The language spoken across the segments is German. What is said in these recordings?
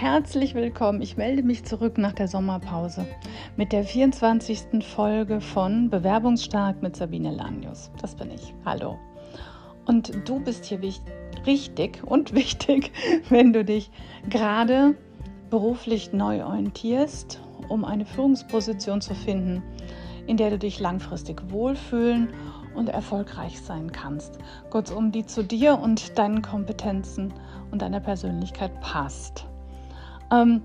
herzlich willkommen. Ich melde mich zurück nach der Sommerpause mit der 24. Folge von Bewerbungsstark mit Sabine Lanius. Das bin ich. Hallo. Und du bist hier richtig und wichtig, wenn du dich gerade beruflich neu orientierst, um eine Führungsposition zu finden, in der du dich langfristig wohlfühlen und erfolgreich sein kannst. Kurzum, die zu dir und deinen Kompetenzen und deiner Persönlichkeit passt. Ähm,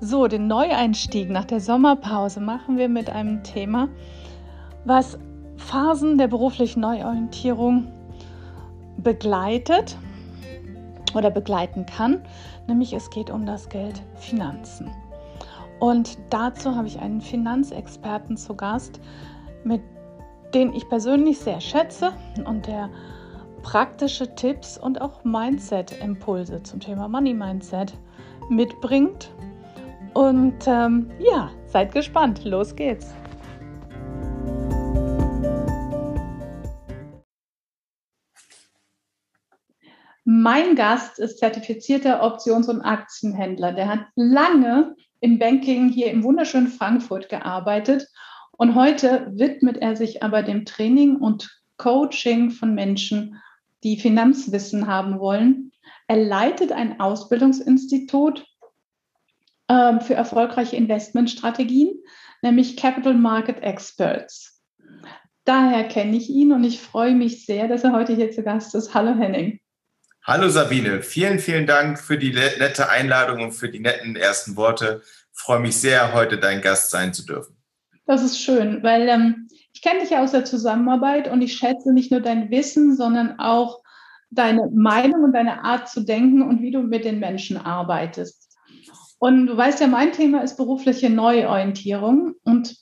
so, den Neueinstieg nach der Sommerpause machen wir mit einem Thema, was Phasen der beruflichen Neuorientierung begleitet oder begleiten kann, nämlich es geht um das Geld Finanzen. Und dazu habe ich einen Finanzexperten zu Gast, mit den ich persönlich sehr schätze und der praktische Tipps und auch Mindset-Impulse zum Thema Money Mindset mitbringt. Und ähm, ja, seid gespannt. Los geht's. Mein Gast ist zertifizierter Options- und Aktienhändler. Der hat lange im Banking hier im wunderschönen Frankfurt gearbeitet und heute widmet er sich aber dem Training und Coaching von Menschen, die Finanzwissen haben wollen. Er leitet ein Ausbildungsinstitut äh, für erfolgreiche Investmentstrategien, nämlich Capital Market Experts. Daher kenne ich ihn und ich freue mich sehr, dass er heute hier zu Gast ist. Hallo Henning. Hallo Sabine, vielen, vielen Dank für die nette Einladung und für die netten ersten Worte. Ich freue mich sehr, heute dein Gast sein zu dürfen. Das ist schön, weil ähm, ich kenne dich ja aus der Zusammenarbeit und ich schätze nicht nur dein Wissen, sondern auch deine Meinung und deine Art zu denken und wie du mit den Menschen arbeitest. Und du weißt ja, mein Thema ist berufliche Neuorientierung und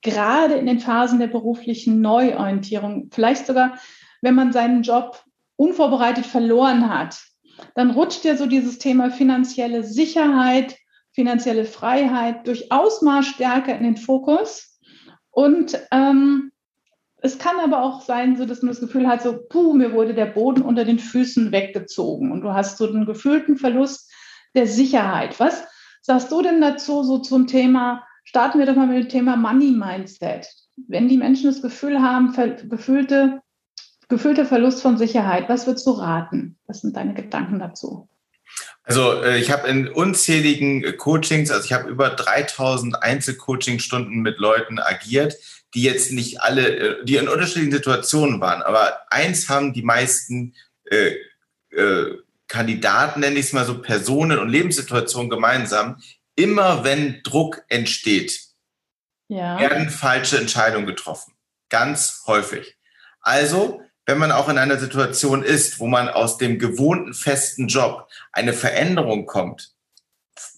gerade in den Phasen der beruflichen Neuorientierung, vielleicht sogar, wenn man seinen Job unvorbereitet verloren hat, dann rutscht ja so dieses Thema finanzielle Sicherheit, finanzielle Freiheit durchaus mal stärker in den Fokus. Und ähm, es kann aber auch sein, so dass man das Gefühl hat, so, puh, mir wurde der Boden unter den Füßen weggezogen und du hast so einen gefühlten Verlust der Sicherheit. Was sagst du denn dazu, so zum Thema, starten wir doch mal mit dem Thema Money Mindset. Wenn die Menschen das Gefühl haben, gefühlte, gefühlter Verlust von Sicherheit, was würdest du raten? Was sind deine Gedanken dazu? Also äh, ich habe in unzähligen äh, Coachings, also ich habe über 3000 Einzelcoaching-Stunden mit Leuten agiert, die jetzt nicht alle, äh, die in unterschiedlichen Situationen waren. Aber eins haben die meisten äh, äh, Kandidaten, nenne ich es mal so, Personen und Lebenssituationen gemeinsam. Immer wenn Druck entsteht, ja. werden falsche Entscheidungen getroffen. Ganz häufig. Also wenn man auch in einer Situation ist, wo man aus dem gewohnten festen Job eine Veränderung kommt,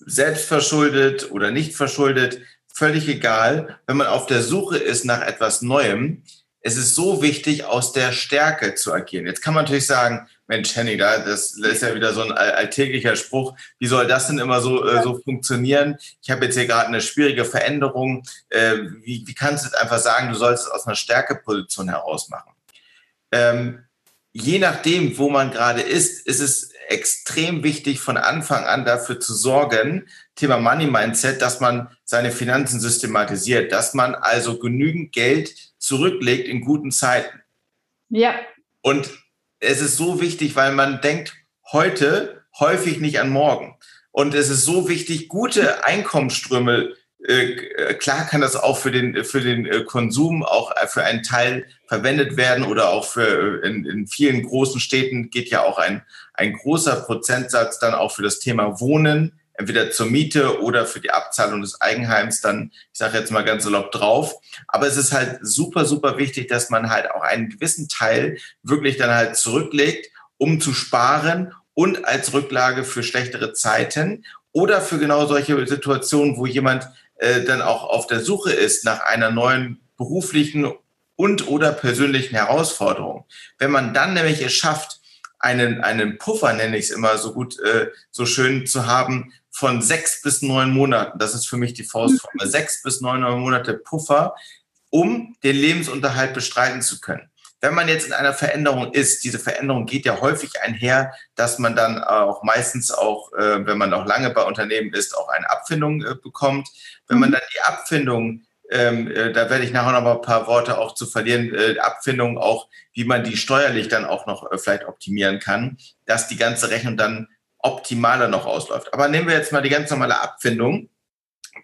selbst verschuldet oder nicht verschuldet, völlig egal, wenn man auf der Suche ist nach etwas Neuem, es ist so wichtig, aus der Stärke zu agieren. Jetzt kann man natürlich sagen, Mensch, Henny, das ist ja wieder so ein alltäglicher Spruch. Wie soll das denn immer so, äh, so funktionieren? Ich habe jetzt hier gerade eine schwierige Veränderung. Äh, wie, wie kannst du jetzt einfach sagen, du sollst es aus einer Stärkeposition heraus machen? ähm, je nachdem, wo man gerade ist, ist es extrem wichtig, von Anfang an dafür zu sorgen, Thema Money Mindset, dass man seine Finanzen systematisiert, dass man also genügend Geld zurücklegt in guten Zeiten. Ja. Und es ist so wichtig, weil man denkt heute häufig nicht an morgen. Und es ist so wichtig, gute Einkommensströme äh, klar kann das auch für den, für den äh, Konsum auch äh, für einen Teil verwendet werden oder auch für in, in vielen großen Städten geht ja auch ein, ein großer Prozentsatz dann auch für das Thema Wohnen, entweder zur Miete oder für die Abzahlung des Eigenheims dann, ich sage jetzt mal ganz salopp drauf. Aber es ist halt super, super wichtig, dass man halt auch einen gewissen Teil wirklich dann halt zurücklegt, um zu sparen und als Rücklage für schlechtere Zeiten oder für genau solche Situationen, wo jemand äh, dann auch auf der Suche ist nach einer neuen beruflichen und oder persönlichen Herausforderung. Wenn man dann nämlich es schafft, einen, einen Puffer, nenne ich es immer so gut, äh, so schön zu haben, von sechs bis neun Monaten, das ist für mich die Faustformel, sechs bis neun Monate Puffer, um den Lebensunterhalt bestreiten zu können. wenn man jetzt in einer Veränderung ist, diese Veränderung geht ja häufig einher, dass man dann auch meistens auch, äh, wenn man auch lange bei Unternehmen ist, auch eine Abfindung äh, bekommt. Wenn man mhm. dann die Abfindung ähm, äh, da werde ich nachher noch mal ein paar Worte auch zu verlieren, äh, Abfindung auch, wie man die steuerlich dann auch noch äh, vielleicht optimieren kann, dass die ganze Rechnung dann optimaler noch ausläuft. Aber nehmen wir jetzt mal die ganz normale Abfindung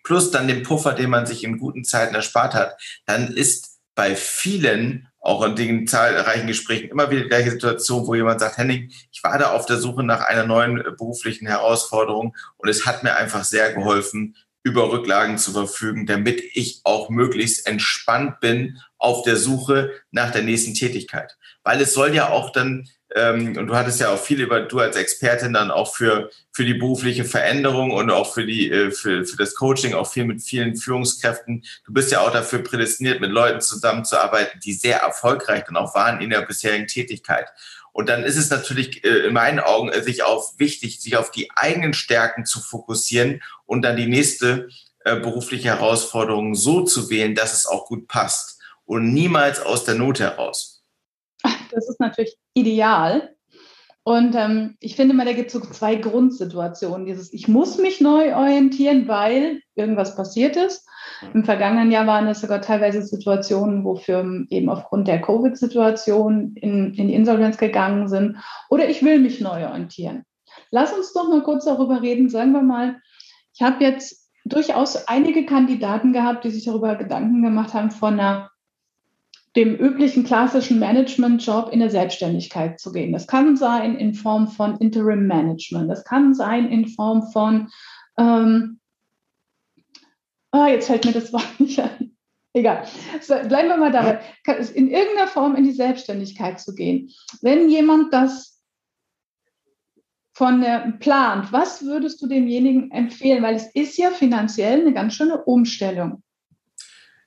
plus dann den Puffer, den man sich in guten Zeiten erspart hat, dann ist bei vielen auch in den zahlreichen Gesprächen immer wieder die gleiche Situation, wo jemand sagt, Henning, ich war da auf der Suche nach einer neuen äh, beruflichen Herausforderung und es hat mir einfach sehr geholfen, über Rücklagen zu verfügen, damit ich auch möglichst entspannt bin auf der Suche nach der nächsten Tätigkeit. Weil es soll ja auch dann ähm, und du hattest ja auch viel über, du als Expertin dann auch für, für die berufliche Veränderung und auch für die, äh, für, für das Coaching, auch viel mit vielen Führungskräften. Du bist ja auch dafür prädestiniert, mit Leuten zusammenzuarbeiten, die sehr erfolgreich dann auch waren in der bisherigen Tätigkeit. Und dann ist es natürlich äh, in meinen Augen äh, sich auf wichtig, sich auf die eigenen Stärken zu fokussieren und dann die nächste äh, berufliche Herausforderung so zu wählen, dass es auch gut passt und niemals aus der Not heraus. Das ist natürlich ideal. Und ähm, ich finde mal, da gibt es so zwei Grundsituationen. Dieses, ich muss mich neu orientieren, weil irgendwas passiert ist. Im vergangenen Jahr waren es sogar teilweise Situationen, wo Firmen eben aufgrund der Covid-Situation in, in die Insolvenz gegangen sind. Oder ich will mich neu orientieren. Lass uns doch mal kurz darüber reden. Sagen wir mal, ich habe jetzt durchaus einige Kandidaten gehabt, die sich darüber Gedanken gemacht haben, von einer dem üblichen klassischen Management-Job in der Selbstständigkeit zu gehen. Das kann sein in Form von Interim Management, das kann sein in Form von, ähm, ah, jetzt fällt mir das Wort nicht ein. Egal. So, bleiben wir mal dabei. In irgendeiner Form in die Selbstständigkeit zu gehen. Wenn jemand das von der plant, was würdest du demjenigen empfehlen? Weil es ist ja finanziell eine ganz schöne Umstellung.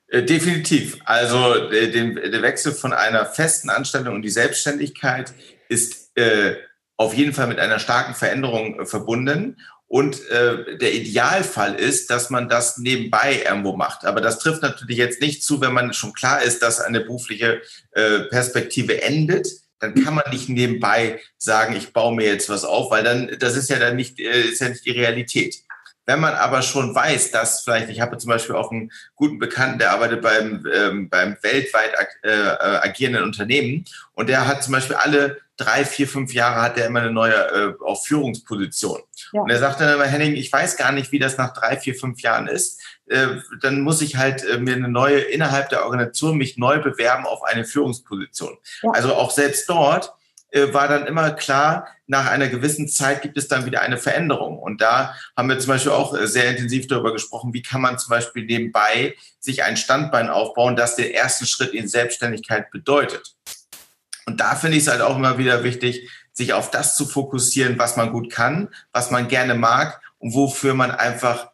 Äh, definitiv. Also äh, der Wechsel von einer festen Anstellung und die Selbstständigkeit ist äh, auf jeden Fall mit einer starken Veränderung verbunden. Und der Idealfall ist, dass man das nebenbei irgendwo macht. Aber das trifft natürlich jetzt nicht zu, wenn man schon klar ist, dass eine berufliche Perspektive endet. Dann kann man nicht nebenbei sagen, ich baue mir jetzt was auf, weil dann das ist ja dann nicht ist ja nicht die Realität. Wenn man aber schon weiß, dass vielleicht, ich habe zum Beispiel auch einen guten Bekannten, der arbeitet beim, ähm, beim weltweit äh, äh, agierenden Unternehmen und der hat zum Beispiel alle drei, vier, fünf Jahre hat er immer eine neue äh, auf Führungsposition. Ja. Und er sagt dann immer, Henning, ich weiß gar nicht, wie das nach drei, vier, fünf Jahren ist. Äh, dann muss ich halt äh, mir eine neue innerhalb der Organisation mich neu bewerben auf eine Führungsposition. Ja. Also auch selbst dort äh, war dann immer klar, nach einer gewissen Zeit gibt es dann wieder eine Veränderung. Und da haben wir zum Beispiel auch sehr intensiv darüber gesprochen, wie kann man zum Beispiel nebenbei sich ein Standbein aufbauen, das den ersten Schritt in Selbstständigkeit bedeutet. Und da finde ich es halt auch immer wieder wichtig, sich auf das zu fokussieren, was man gut kann, was man gerne mag und wofür man einfach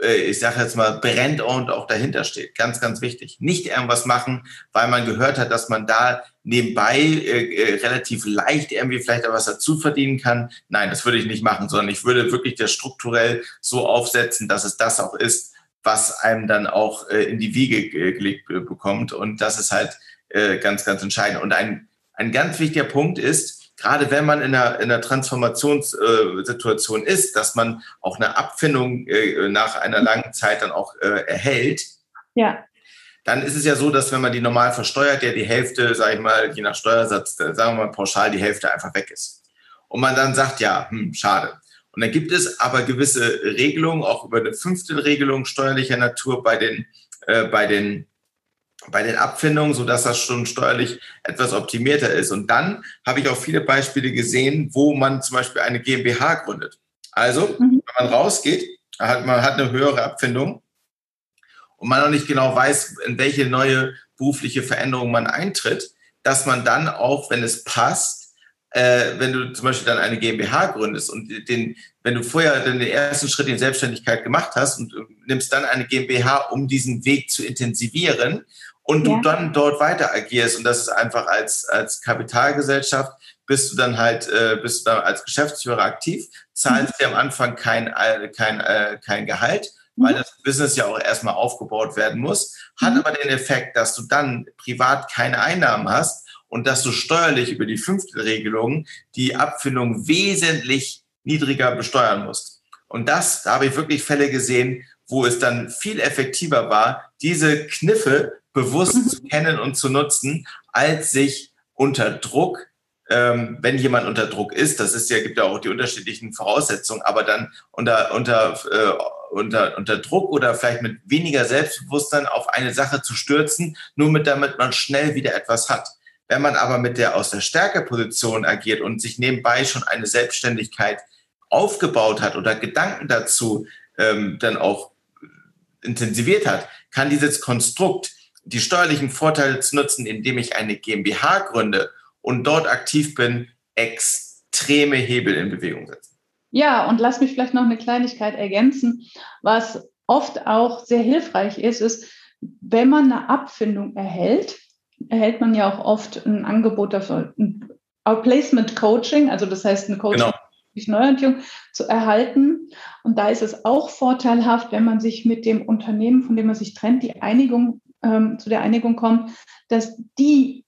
äh, ich sage jetzt mal, brennt und auch dahinter steht. Ganz, ganz wichtig. Nicht irgendwas machen, weil man gehört hat, dass man da nebenbei äh, äh, relativ leicht irgendwie vielleicht was dazu verdienen kann. Nein, das würde ich nicht machen, sondern ich würde wirklich das strukturell so aufsetzen, dass es das auch ist, was einem dann auch äh, in die Wiege gelegt bekommt. Und das ist halt äh, ganz, ganz entscheidend. Und ein, ein ganz wichtiger Punkt ist, gerade wenn man in einer, in einer Transformationssituation ist, dass man auch eine Abfindung äh, nach einer langen Zeit dann auch äh, erhält. Ja. Dann ist es ja so, dass wenn man die normal versteuert, ja die Hälfte, sage ich mal, je nach Steuersatz, äh, sagen wir mal pauschal, die Hälfte einfach weg ist. Und man dann sagt, ja, hm, schade. Und dann gibt es aber gewisse Regelungen, auch über eine Fünftelregelung steuerlicher Natur bei den, äh, bei den bei den Abfindungen, so dass das schon steuerlich etwas optimierter ist. Und dann habe ich auch viele Beispiele gesehen, wo man zum Beispiel eine GmbH gründet. Also, mhm. wenn man rausgeht, hat man hat eine höhere Abfindung und man noch nicht genau weiß, in welche neue berufliche Veränderung man eintritt, dass man dann auch, wenn es passt, äh, wenn du zum Beispiel dann eine GmbH gründest und den, wenn du vorher den ersten Schritt in Selbstständigkeit gemacht hast und nimmst dann eine GmbH, um diesen Weg zu intensivieren und ja. du dann dort weiter agierst und das ist einfach als, als Kapitalgesellschaft bist du dann halt, äh, bist du dann als Geschäftsführer aktiv, zahlst mhm. dir am Anfang kein, äh, kein, äh, kein Gehalt, mhm. weil das Business ja auch erstmal aufgebaut werden muss, hat mhm. aber den Effekt, dass du dann privat keine Einnahmen hast und dass du steuerlich über die Fünftelregelung die Abfindung wesentlich niedriger besteuern musst. Und das, da habe ich wirklich Fälle gesehen, wo es dann viel effektiver war, diese Kniffe bewusst mhm. zu kennen und zu nutzen, als sich unter Druck, ähm, wenn jemand unter Druck ist, das ist ja, gibt ja auch die unterschiedlichen Voraussetzungen, aber dann unter, unter, äh, unter, unter Druck oder vielleicht mit weniger Selbstbewusstsein auf eine Sache zu stürzen, nur mit damit man schnell wieder etwas hat. Wenn man aber mit der aus der Stärkeposition agiert und sich nebenbei schon eine Selbstständigkeit aufgebaut hat oder Gedanken dazu ähm, dann auch intensiviert hat, kann dieses Konstrukt die steuerlichen Vorteile zu nutzen, indem ich eine GmbH gründe und dort aktiv bin, extreme Hebel in Bewegung setzen. Ja, und lass mich vielleicht noch eine Kleinigkeit ergänzen. Was oft auch sehr hilfreich ist, ist, wenn man eine Abfindung erhält, erhält man ja auch oft ein Angebot dafür, ein Outplacement Coaching, also das heißt eine Coaching genau. Neuorientierung zu erhalten. Und da ist es auch vorteilhaft, wenn man sich mit dem Unternehmen, von dem man sich trennt, die Einigung ähm, zu der Einigung kommt, dass die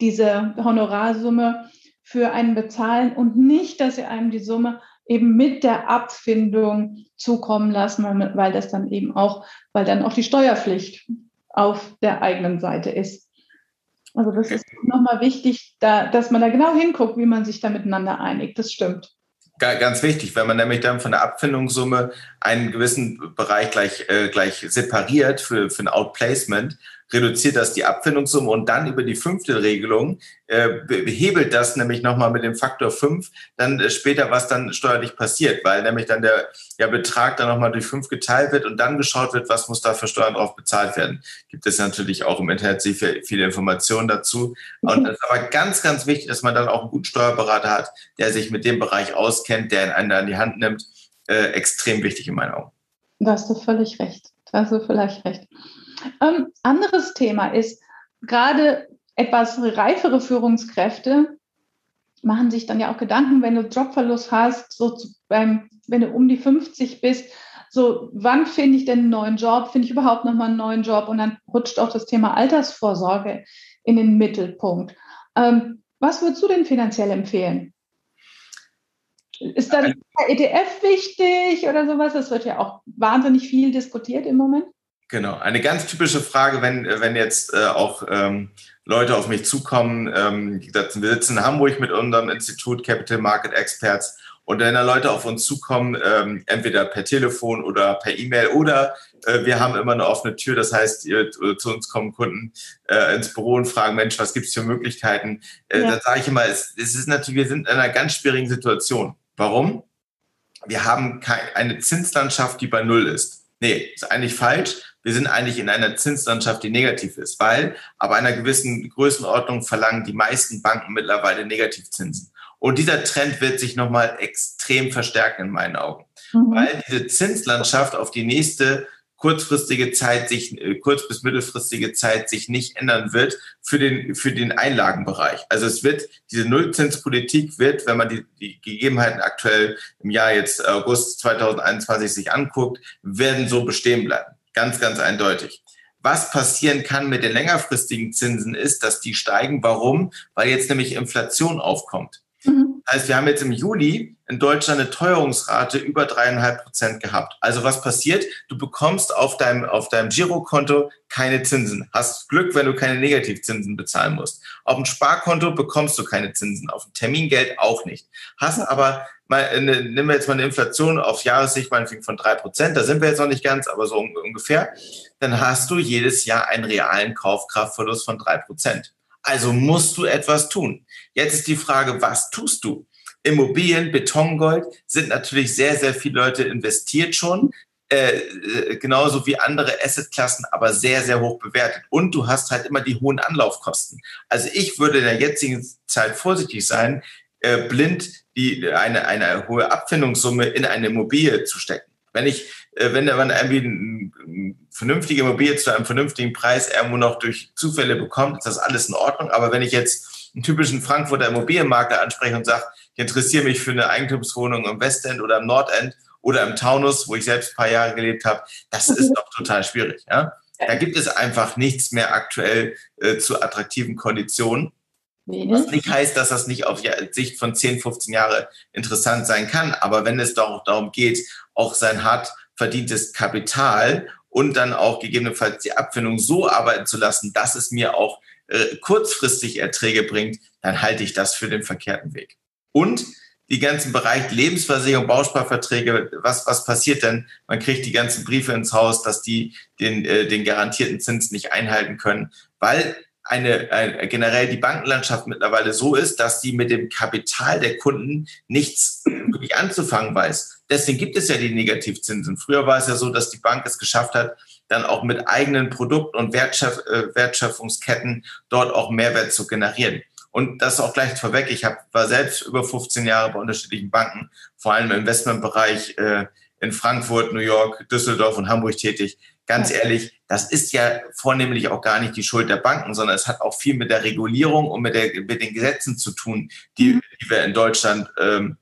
diese Honorarsumme für einen bezahlen und nicht, dass sie einem die Summe eben mit der Abfindung zukommen lassen, weil, weil das dann eben auch, weil dann auch die Steuerpflicht auf der eigenen Seite ist. Also das ist nochmal wichtig, da, dass man da genau hinguckt, wie man sich da miteinander einigt. Das stimmt. Ganz wichtig, wenn man nämlich dann von der Abfindungssumme einen gewissen Bereich gleich, äh, gleich separiert für, für ein Outplacement, reduziert das die Abfindungssumme und dann über die Fünftelregelung äh, behebelt das nämlich nochmal mit dem Faktor 5 dann äh, später, was dann steuerlich passiert, weil nämlich dann der ja, Betrag dann nochmal durch 5 geteilt wird und dann geschaut wird, was muss da für Steuern drauf bezahlt werden. Gibt es natürlich auch im Internet sehr viele Informationen dazu. Und es ist aber ganz, ganz wichtig, dass man dann auch einen guten Steuerberater hat, der sich mit dem Bereich auskennt, der ihn einen an die Hand nimmt. Äh, extrem wichtig in meinen Augen. Da hast du völlig recht. Da hast du vielleicht recht. Ähm, anderes Thema ist, gerade etwas reifere Führungskräfte machen sich dann ja auch Gedanken, wenn du Jobverlust hast, so beim, wenn du um die 50 bist, so wann finde ich denn einen neuen Job? Finde ich überhaupt nochmal einen neuen Job? Und dann rutscht auch das Thema Altersvorsorge in den Mittelpunkt. Ähm, was würdest du denn finanziell empfehlen? Ist dann der ETF wichtig oder sowas? Das wird ja auch wahnsinnig viel diskutiert im Moment. Genau, eine ganz typische Frage, wenn, wenn jetzt äh, auch ähm, Leute auf mich zukommen. Ähm, wir sitzen in Hamburg mit unserem Institut Capital Market Experts und wenn da Leute auf uns zukommen, ähm, entweder per Telefon oder per E-Mail oder äh, wir haben immer eine offene Tür, das heißt, ihr, äh, zu uns kommen Kunden äh, ins Büro und fragen, Mensch, was gibt's für Möglichkeiten? Äh, ja. Da sage ich immer, es, es ist natürlich, wir sind in einer ganz schwierigen Situation. Warum? Wir haben keine, eine Zinslandschaft, die bei Null ist. Nee, ist eigentlich falsch wir sind eigentlich in einer Zinslandschaft, die negativ ist, weil ab einer gewissen Größenordnung verlangen die meisten Banken mittlerweile Negativzinsen. Und dieser Trend wird sich nochmal extrem verstärken in meinen Augen, mhm. weil diese Zinslandschaft auf die nächste kurzfristige Zeit sich, äh, kurz- bis mittelfristige Zeit sich nicht ändern wird für den, für den Einlagenbereich. Also es wird, diese Nullzinspolitik wird, wenn man die, die Gegebenheiten aktuell im Jahr jetzt August 2021 sich anguckt, werden so bestehen bleiben. Ganz, ganz eindeutig. Was passieren kann mit den längerfristigen Zinsen ist, dass die steigen. Warum? Weil jetzt nämlich Inflation aufkommt. Mhm. Das heißt, wir haben jetzt im Juli in Deutschland eine Teuerungsrate über dreieinhalb Prozent gehabt. Also was passiert? Du bekommst auf deinem, auf deinem Girokonto keine Zinsen. Hast Glück, wenn du keine Negativzinsen bezahlen musst. Auf dem Sparkonto bekommst du keine Zinsen. Auf dem Termingeld auch nicht. Hast aber mal, eine, nehmen wir jetzt mal eine Inflation auf Jahressicht meinetwegen von drei Prozent, da sind wir jetzt noch nicht ganz, aber so ungefähr, dann hast du jedes Jahr einen realen Kaufkraftverlust von drei Prozent. Also musst du etwas tun. Jetzt ist die Frage, was tust du? Immobilien, Betongold sind natürlich sehr, sehr viele Leute investiert schon, äh, äh, genauso wie andere Assetklassen, aber sehr, sehr hoch bewertet. Und du hast halt immer die hohen Anlaufkosten. Also ich würde in der jetzigen Zeit vorsichtig sein, äh, blind die, eine, eine hohe Abfindungssumme in eine Immobilie zu stecken. Wenn ich, wenn man irgendwie eine vernünftige Immobilie zu einem vernünftigen Preis irgendwo noch durch Zufälle bekommt, ist das alles in Ordnung. Aber wenn ich jetzt einen typischen Frankfurter Immobilienmakler anspreche und sage, ich interessiere mich für eine Eigentumswohnung im Westend oder im Nordend oder im Taunus, wo ich selbst ein paar Jahre gelebt habe, das ist doch total schwierig. Ja? Da gibt es einfach nichts mehr aktuell äh, zu attraktiven Konditionen. Was nicht heißt, dass das nicht auf Sicht von 10, 15 Jahre interessant sein kann. Aber wenn es doch darum geht, auch sein hart verdientes Kapital und dann auch gegebenenfalls die Abfindung so arbeiten zu lassen, dass es mir auch äh, kurzfristig Erträge bringt, dann halte ich das für den verkehrten Weg. Und die ganzen Bereich Lebensversicherung, Bausparverträge, was, was passiert denn? Man kriegt die ganzen Briefe ins Haus, dass die den, äh, den garantierten Zins nicht einhalten können, weil eine, eine generell die Bankenlandschaft mittlerweile so ist, dass die mit dem Kapital der Kunden nichts wirklich anzufangen weiß. Deswegen gibt es ja die Negativzinsen. Früher war es ja so, dass die Bank es geschafft hat, dann auch mit eigenen Produkt- und Wertschöpf äh, Wertschöpfungsketten dort auch Mehrwert zu generieren. Und das auch gleich vorweg. Ich hab, war selbst über 15 Jahre bei unterschiedlichen Banken, vor allem im Investmentbereich äh, in Frankfurt, New York, Düsseldorf und Hamburg tätig. Ganz ehrlich, das ist ja vornehmlich auch gar nicht die Schuld der Banken, sondern es hat auch viel mit der Regulierung und mit, der, mit den Gesetzen zu tun, die, mhm. die wir in Deutschland ähm,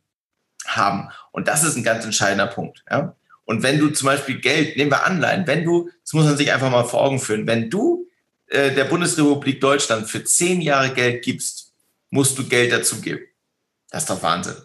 haben. Und das ist ein ganz entscheidender Punkt. Ja? Und wenn du zum Beispiel Geld, nehmen wir Anleihen, wenn du, das muss man sich einfach mal vor Augen führen, wenn du äh, der Bundesrepublik Deutschland für zehn Jahre Geld gibst, musst du Geld dazugeben. Das ist doch Wahnsinn.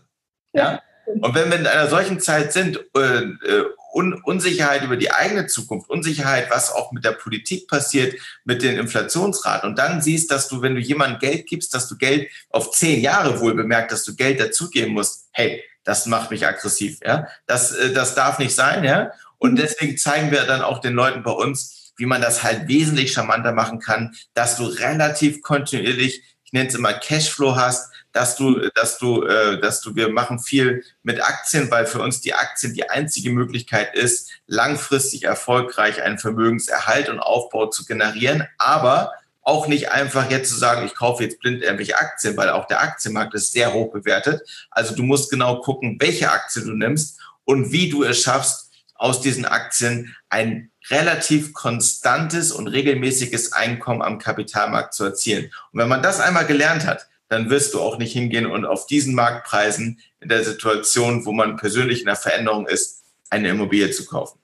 Ja. ja? Und wenn wir in einer solchen Zeit sind, äh, äh, Un Unsicherheit über die eigene Zukunft, Unsicherheit, was auch mit der Politik passiert, mit den Inflationsraten. Und dann siehst, dass du, wenn du jemandem Geld gibst, dass du Geld auf zehn Jahre wohl bemerkt, dass du Geld dazugeben musst. Hey, das macht mich aggressiv. Ja, das, äh, das darf nicht sein. Ja, und mhm. deswegen zeigen wir dann auch den Leuten bei uns, wie man das halt wesentlich charmanter machen kann, dass du relativ kontinuierlich, ich nenne es immer Cashflow hast, dass du, dass du, äh, dass du, wir machen viel mit Aktien, weil für uns die Aktien die einzige Möglichkeit ist, langfristig erfolgreich einen Vermögenserhalt und Aufbau zu generieren, aber auch nicht einfach jetzt zu sagen, ich kaufe jetzt blind irgendwelche Aktien, weil auch der Aktienmarkt ist sehr hoch bewertet. Also du musst genau gucken, welche Aktie du nimmst und wie du es schaffst, aus diesen Aktien ein relativ konstantes und regelmäßiges Einkommen am Kapitalmarkt zu erzielen. Und wenn man das einmal gelernt hat, dann wirst du auch nicht hingehen und auf diesen Marktpreisen in der Situation, wo man persönlich in der Veränderung ist, eine Immobilie zu kaufen.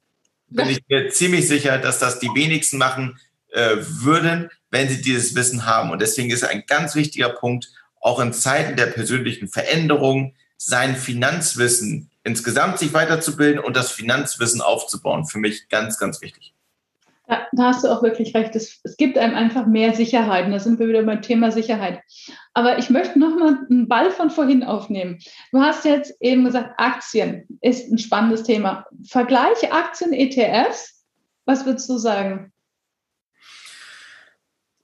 Bin ich mir ziemlich sicher, dass das die wenigsten machen äh, würden, wenn sie dieses Wissen haben. Und deswegen ist ein ganz wichtiger Punkt, auch in Zeiten der persönlichen Veränderung, sein Finanzwissen insgesamt sich weiterzubilden und das Finanzwissen aufzubauen. Für mich ganz, ganz wichtig. Ja, da hast du auch wirklich recht. Es, es gibt einem einfach mehr Sicherheit. Und da sind wir wieder beim Thema Sicherheit. Aber ich möchte nochmal einen Ball von vorhin aufnehmen. Du hast jetzt eben gesagt, Aktien ist ein spannendes Thema. Vergleiche Aktien, ETFs. Was würdest du sagen?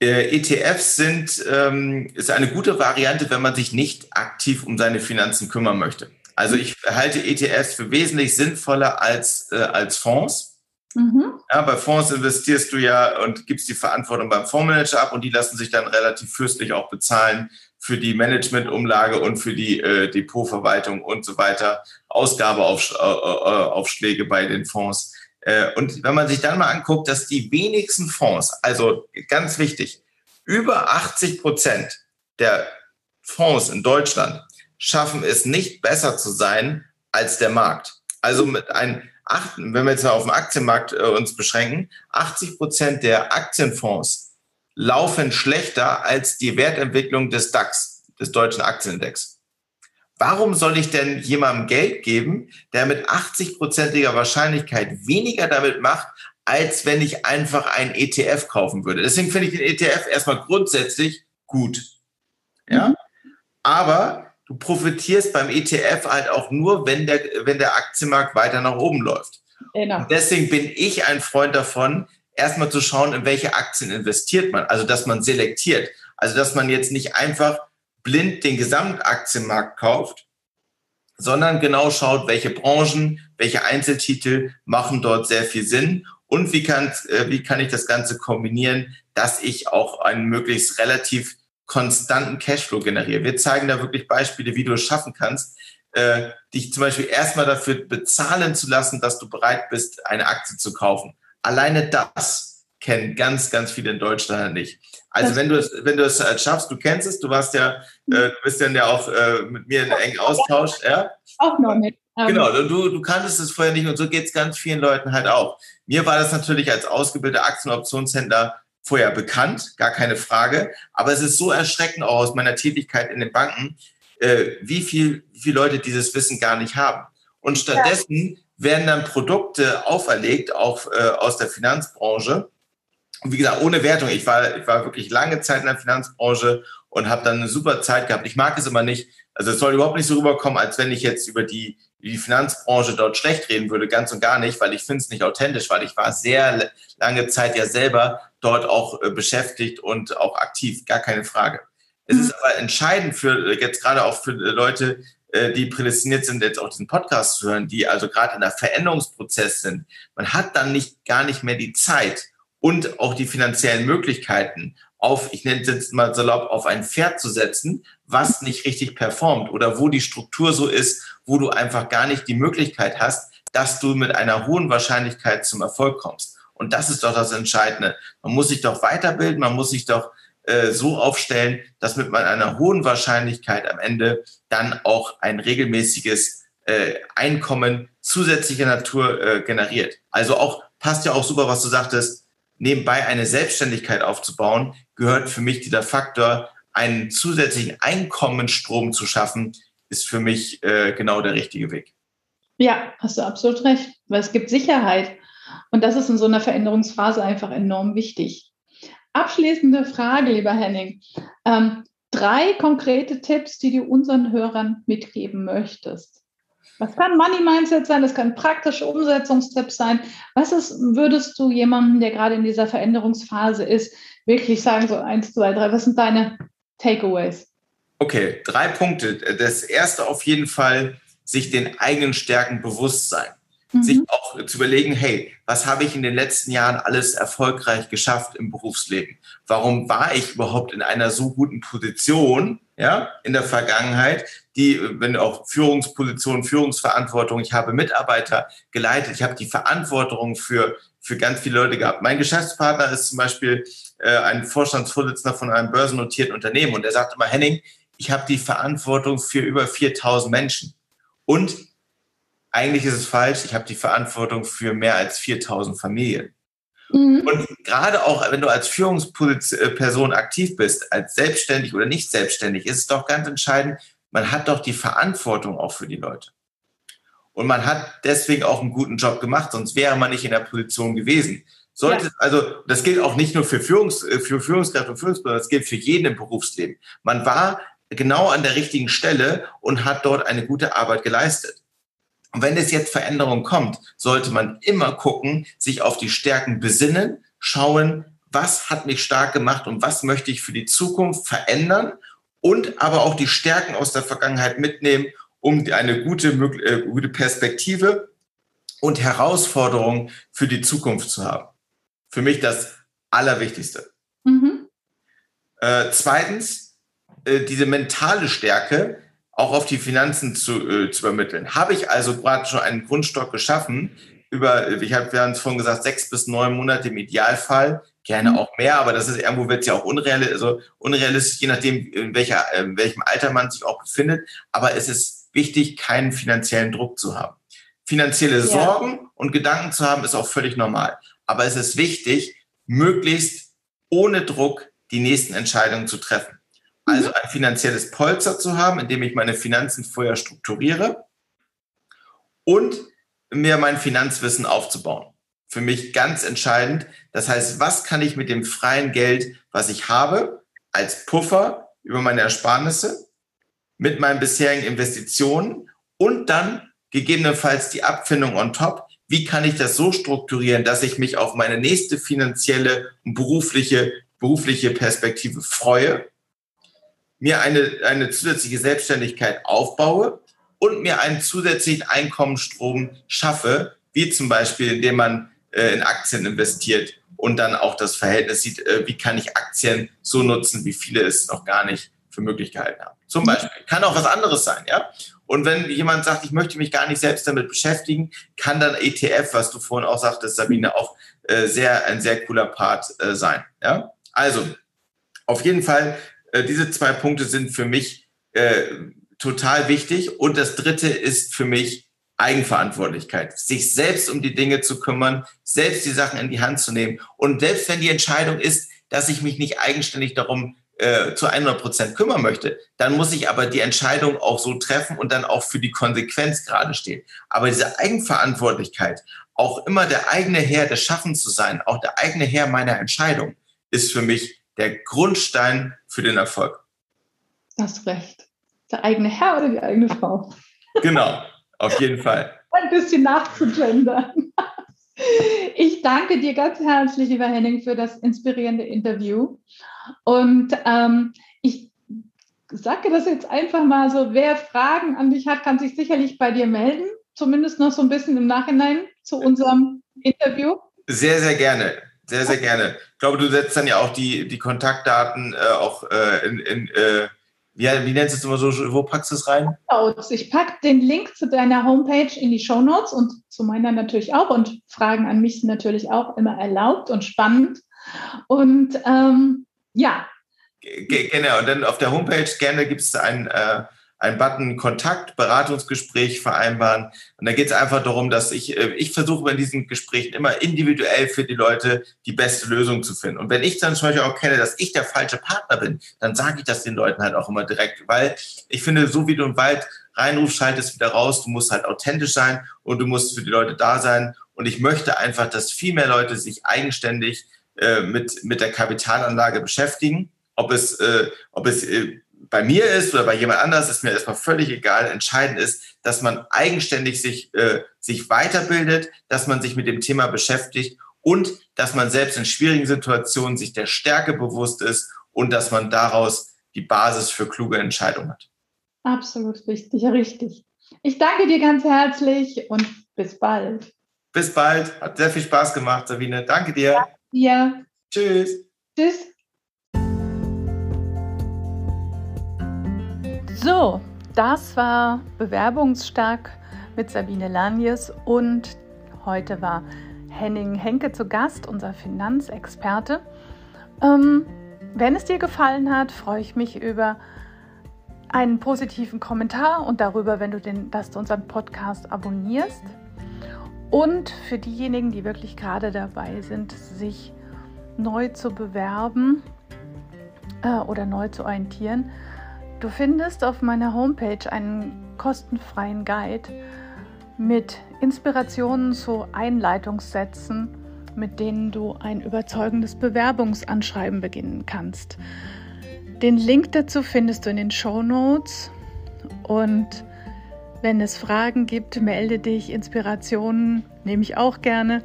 Äh, ETFs sind ähm, ist eine gute Variante, wenn man sich nicht aktiv um seine Finanzen kümmern möchte. Also ich halte ETFs für wesentlich sinnvoller als, äh, als Fonds Mhm. Ja, bei Fonds investierst du ja und gibst die Verantwortung beim Fondsmanager ab und die lassen sich dann relativ fürstlich auch bezahlen für die Managementumlage und für die äh, Depotverwaltung und so weiter, Ausgabeaufschläge äh, äh, bei den Fonds. Äh, und wenn man sich dann mal anguckt, dass die wenigsten Fonds, also ganz wichtig, über 80 Prozent der Fonds in Deutschland schaffen es nicht besser zu sein als der Markt. Also mit einem acht, wenn wir jetzt mal auf den Aktienmarkt äh, uns beschränken, 80 Prozent der Aktienfonds laufen schlechter als die Wertentwicklung des DAX, des deutschen Aktienindex. Warum soll ich denn jemandem Geld geben, der mit 80-prozentiger Wahrscheinlichkeit weniger damit macht, als wenn ich einfach einen ETF kaufen würde? Deswegen finde ich den ETF erstmal grundsätzlich gut. Ja. Mhm. Aber du profitierst beim ETF halt auch nur, wenn der, wenn der Aktienmarkt weiter nach oben läuft. Genau. deswegen bin ich ein Freund davon, erstmal zu schauen, in welche Aktien investiert man. Also, dass man selektiert. Also, dass man jetzt nicht einfach blind den Gesamtaktienmarkt kauft, sondern genau schaut, welche Branchen, welche Einzeltitel machen dort sehr viel Sinn und wie kann, äh, wie kann ich das Ganze kombinieren, dass ich auch einen möglichst relativ konstanten Cashflow generiere. Wir zeigen da wirklich Beispiele, wie du es schaffen kannst, äh, dich zum Beispiel erstmal dafür bezahlen zu lassen, dass du bereit bist, eine Aktie zu kaufen. Alleine das kennen ganz, ganz viele in Deutschland nicht. Also wenn du es, wenn du es äh, schaffst, du kennst es, du warst ja, äh, du bist ja auch äh, mit mir in engen Austausch, ja? Auch noch nicht. Genau, du, du kanntest es vorher nicht und so geht es ganz vielen Leuten halt auch. Mir war das natürlich als ausgebildeter Aktienoptionshändler vorher bekannt, gar keine Frage. Aber es ist so erschreckend auch aus meiner Tätigkeit in den Banken, äh, wie viel, wie viele Leute dieses Wissen gar nicht haben. Und stattdessen ja. werden dann Produkte auferlegt, auch äh, aus der Finanzbranche. Und wie gesagt, ohne Wertung. Ich war, ich war wirklich lange Zeit in der Finanzbranche und habe dann eine super Zeit gehabt. Ich mag es immer nicht. Also es soll überhaupt nicht so rüberkommen, als wenn ich jetzt über die, die Finanzbranche dort schlecht reden würde, ganz und gar nicht, weil ich finde es nicht authentisch, weil ich war sehr lange Zeit ja selber dort auch äh, beschäftigt und auch aktiv, gar keine Frage. Es ist aber entscheidend für jetzt gerade auch für Leute, äh, die prädestiniert sind, jetzt auch diesen Podcast zu hören, die also gerade in der Veränderungsprozess sind. Man hat dann nicht gar nicht mehr die Zeit und auch die finanziellen Möglichkeiten auf, ich nenne es jetzt mal salopp, auf ein Pferd zu setzen, was nicht richtig performt oder wo die Struktur so ist, wo du einfach gar nicht die Möglichkeit hast, dass du mit einer hohen Wahrscheinlichkeit zum Erfolg kommst. Und das ist doch das Entscheidende. Man muss sich doch weiterbilden, man muss sich doch äh, so aufstellen, dass mit einer hohen Wahrscheinlichkeit am Ende dann auch ein regelmäßiges äh, Einkommen zusätzlicher Natur äh, generiert. Also auch passt ja auch super, was du sagtest, nebenbei eine Selbstständigkeit aufzubauen, gehört für mich dieser Faktor, einen zusätzlichen Einkommensstrom zu schaffen, ist für mich äh, genau der richtige Weg. Ja, hast du absolut recht, weil es gibt Sicherheit. Und das ist in so einer Veränderungsphase einfach enorm wichtig. Abschließende Frage, lieber Henning. Ähm, drei konkrete Tipps, die du unseren Hörern mitgeben möchtest. Was kann Money Mindset sein? Das kann praktische Umsetzungstipps sein. Was ist, würdest du jemandem, der gerade in dieser Veränderungsphase ist, wirklich sagen, so eins, zwei, drei, was sind deine Takeaways? Okay, drei Punkte. Das erste auf jeden Fall, sich den eigenen Stärken bewusst sein mhm. sich auch zu überlegen, hey, was habe ich in den letzten Jahren alles erfolgreich geschafft im Berufsleben? Warum war ich überhaupt in einer so guten Position, ja, in der Vergangenheit, die, wenn auch Führungsposition, Führungsverantwortung, ich habe Mitarbeiter geleitet, ich habe die Verantwortung für, für ganz viele Leute gehabt. Mein Geschäftspartner ist zum Beispiel äh, ein Vorstandsvorsitzender von einem börsennotierten Unternehmen und er sagt immer, Henning, ich habe die Verantwortung für über 4000 Menschen. Und eigentlich ist es falsch, ich habe die Verantwortung für mehr als 4000 Familien. Mhm. Und gerade auch, wenn du als Führungsperson aktiv bist, als selbstständig oder nicht selbstständig, ist es doch ganz entscheidend, man hat doch die Verantwortung auch für die Leute. Und man hat deswegen auch einen guten Job gemacht, sonst wäre man nicht in der Position gewesen. Sollte, ja. also, das gilt auch nicht nur für, Führungs, für Führungskräfte und Führungspersonen, das gilt für jeden im Berufsleben. Man war genau an der richtigen Stelle und hat dort eine gute Arbeit geleistet. Und wenn es jetzt Veränderung kommt, sollte man immer gucken, sich auf die Stärken besinnen, schauen, was hat mich stark gemacht und was möchte ich für die Zukunft verändern und aber auch die Stärken aus der Vergangenheit mitnehmen, um eine gute, äh, gute Perspektive und Herausforderungen für die Zukunft zu haben. Für mich das Allerwichtigste. Mhm. Äh, zweitens, äh, diese mentale Stärke, auch auf die Finanzen zu, äh, zu übermitteln. Habe ich also gerade schon einen Grundstock geschaffen, über, ich habe, wir haben es vorhin gesagt, sechs bis neun Monate im Idealfall, gerne mhm. auch mehr, aber das ist irgendwo wird es ja auch unrealistisch, also unrealistisch, je nachdem, in, welcher, in welchem Alter man sich auch befindet. Aber es ist wichtig, keinen finanziellen Druck zu haben. Finanzielle ja. Sorgen und Gedanken zu haben, ist auch völlig normal. Aber es ist wichtig, möglichst ohne Druck die nächsten Entscheidungen zu treffen. Also mhm. ein finanzielles Polster zu haben, indem ich meine Finanzen vorher strukturiere und mir mein Finanzwissen aufzubauen. Für mich ganz entscheidend. Das heißt, was kann ich mit dem freien Geld, was ich habe, als Puffer über meine Ersparnisse, mit meinen bisherigen Investitionen und dann gegebenenfalls die Abfindung on top. Wie kann ich das so strukturieren, dass ich mich auf meine nächste finanzielle und berufliche, berufliche Perspektive freue mir eine, eine zusätzliche Selbstständigkeit aufbaue und mir einen zusätzlichen Einkommensstrom schaffe, wie zum Beispiel, indem man äh, in Aktien investiert und dann auch das Verhältnis sieht, äh, wie kann ich Aktien so nutzen, wie viele es noch gar nicht für möglich gehalten haben. Zum Beispiel. Kann auch was anderes sein, ja. Und wenn jemand sagt, ich möchte mich gar nicht selbst damit beschäftigen, kann dann ETF, was du vorhin auch sagtest, Sabine, auch äh, sehr, ein sehr cooler Part äh, sein, ja. Also, auf jeden Fall äh, diese zwei Punkte sind für mich äh, total wichtig. Und das dritte ist für mich Eigenverantwortlichkeit. Sich selbst um die Dinge zu kümmern, selbst die Sachen in die Hand zu nehmen. Und selbst wenn die Entscheidung ist, dass ich mich nicht eigenständig darum äh, zu 100 Prozent kümmern möchte, dann muss ich aber die Entscheidung auch so treffen und dann auch für die Konsequenz gerade stehen. Aber diese Eigenverantwortlichkeit, auch immer der eigene Herr des Schaffens zu sein, auch der eigene Herr meiner Entscheidung, ist für mich der Grundstein für den Erfolg. Das recht. Der eigene Herr oder die eigene Frau? Genau, auf jeden Fall. Ein bisschen nachzugendern. Ich danke dir ganz herzlich, lieber Henning, für das inspirierende Interview. Und ähm, ich sage das jetzt einfach mal so, wer Fragen an dich hat, kann sich sicherlich bei dir melden, zumindest noch so ein bisschen im Nachhinein zu unserem Interview. Sehr, sehr gerne. Sehr, sehr gerne. Ich glaube, du setzt dann ja auch die, die Kontaktdaten äh, auch äh, in, in äh, wie, wie nennst du es immer so, wo packst du es rein? Ich packe den Link zu deiner Homepage in die Show Notes und zu meiner natürlich auch und Fragen an mich sind natürlich auch immer erlaubt und spannend. Und ähm, ja. Genau, und dann auf der Homepage gerne gibt es ein, äh, ein Button Kontakt, Beratungsgespräch vereinbaren. Und da geht es einfach darum, dass ich, äh, ich versuche bei diesen Gesprächen immer individuell für die Leute die beste Lösung zu finden. Und wenn ich dann zum Beispiel auch kenne, dass ich der falsche Partner bin, dann sage ich das den Leuten halt auch immer direkt, weil ich finde, so wie du im Wald reinrufst, schaltest wieder raus, du musst halt authentisch sein und du musst für die Leute da sein. Und ich möchte einfach, dass viel mehr Leute sich eigenständig äh, mit, mit der Kapitalanlage beschäftigen. Ob es, äh, ob es äh, bei mir ist oder bei jemand anders, ist mir erstmal völlig egal. Entscheidend ist, dass man eigenständig sich, äh, sich weiterbildet, dass man sich mit dem Thema beschäftigt und dass man selbst in schwierigen Situationen sich der Stärke bewusst ist und dass man daraus die Basis für kluge Entscheidungen hat. Absolut richtig, richtig. Ich danke dir ganz herzlich und bis bald. Bis bald. Hat sehr viel Spaß gemacht, Sabine. Danke dir. Ja. Ja. Tschüss. Tschüss. So, das war Bewerbungsstark mit Sabine Lanjes und heute war Henning Henke zu Gast, unser Finanzexperte. Ähm, wenn es dir gefallen hat, freue ich mich über einen positiven Kommentar und darüber, wenn du den, dass du unseren Podcast abonnierst. Und für diejenigen, die wirklich gerade dabei sind, sich neu zu bewerben äh, oder neu zu orientieren, du findest auf meiner Homepage einen kostenfreien Guide mit Inspirationen zu Einleitungssätzen, mit denen du ein überzeugendes Bewerbungsanschreiben beginnen kannst. Den Link dazu findest du in den Show Notes und wenn es Fragen gibt, melde dich. Inspirationen nehme ich auch gerne.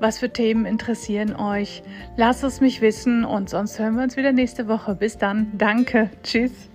Was für Themen interessieren euch? Lasst es mich wissen und sonst hören wir uns wieder nächste Woche. Bis dann. Danke. Tschüss.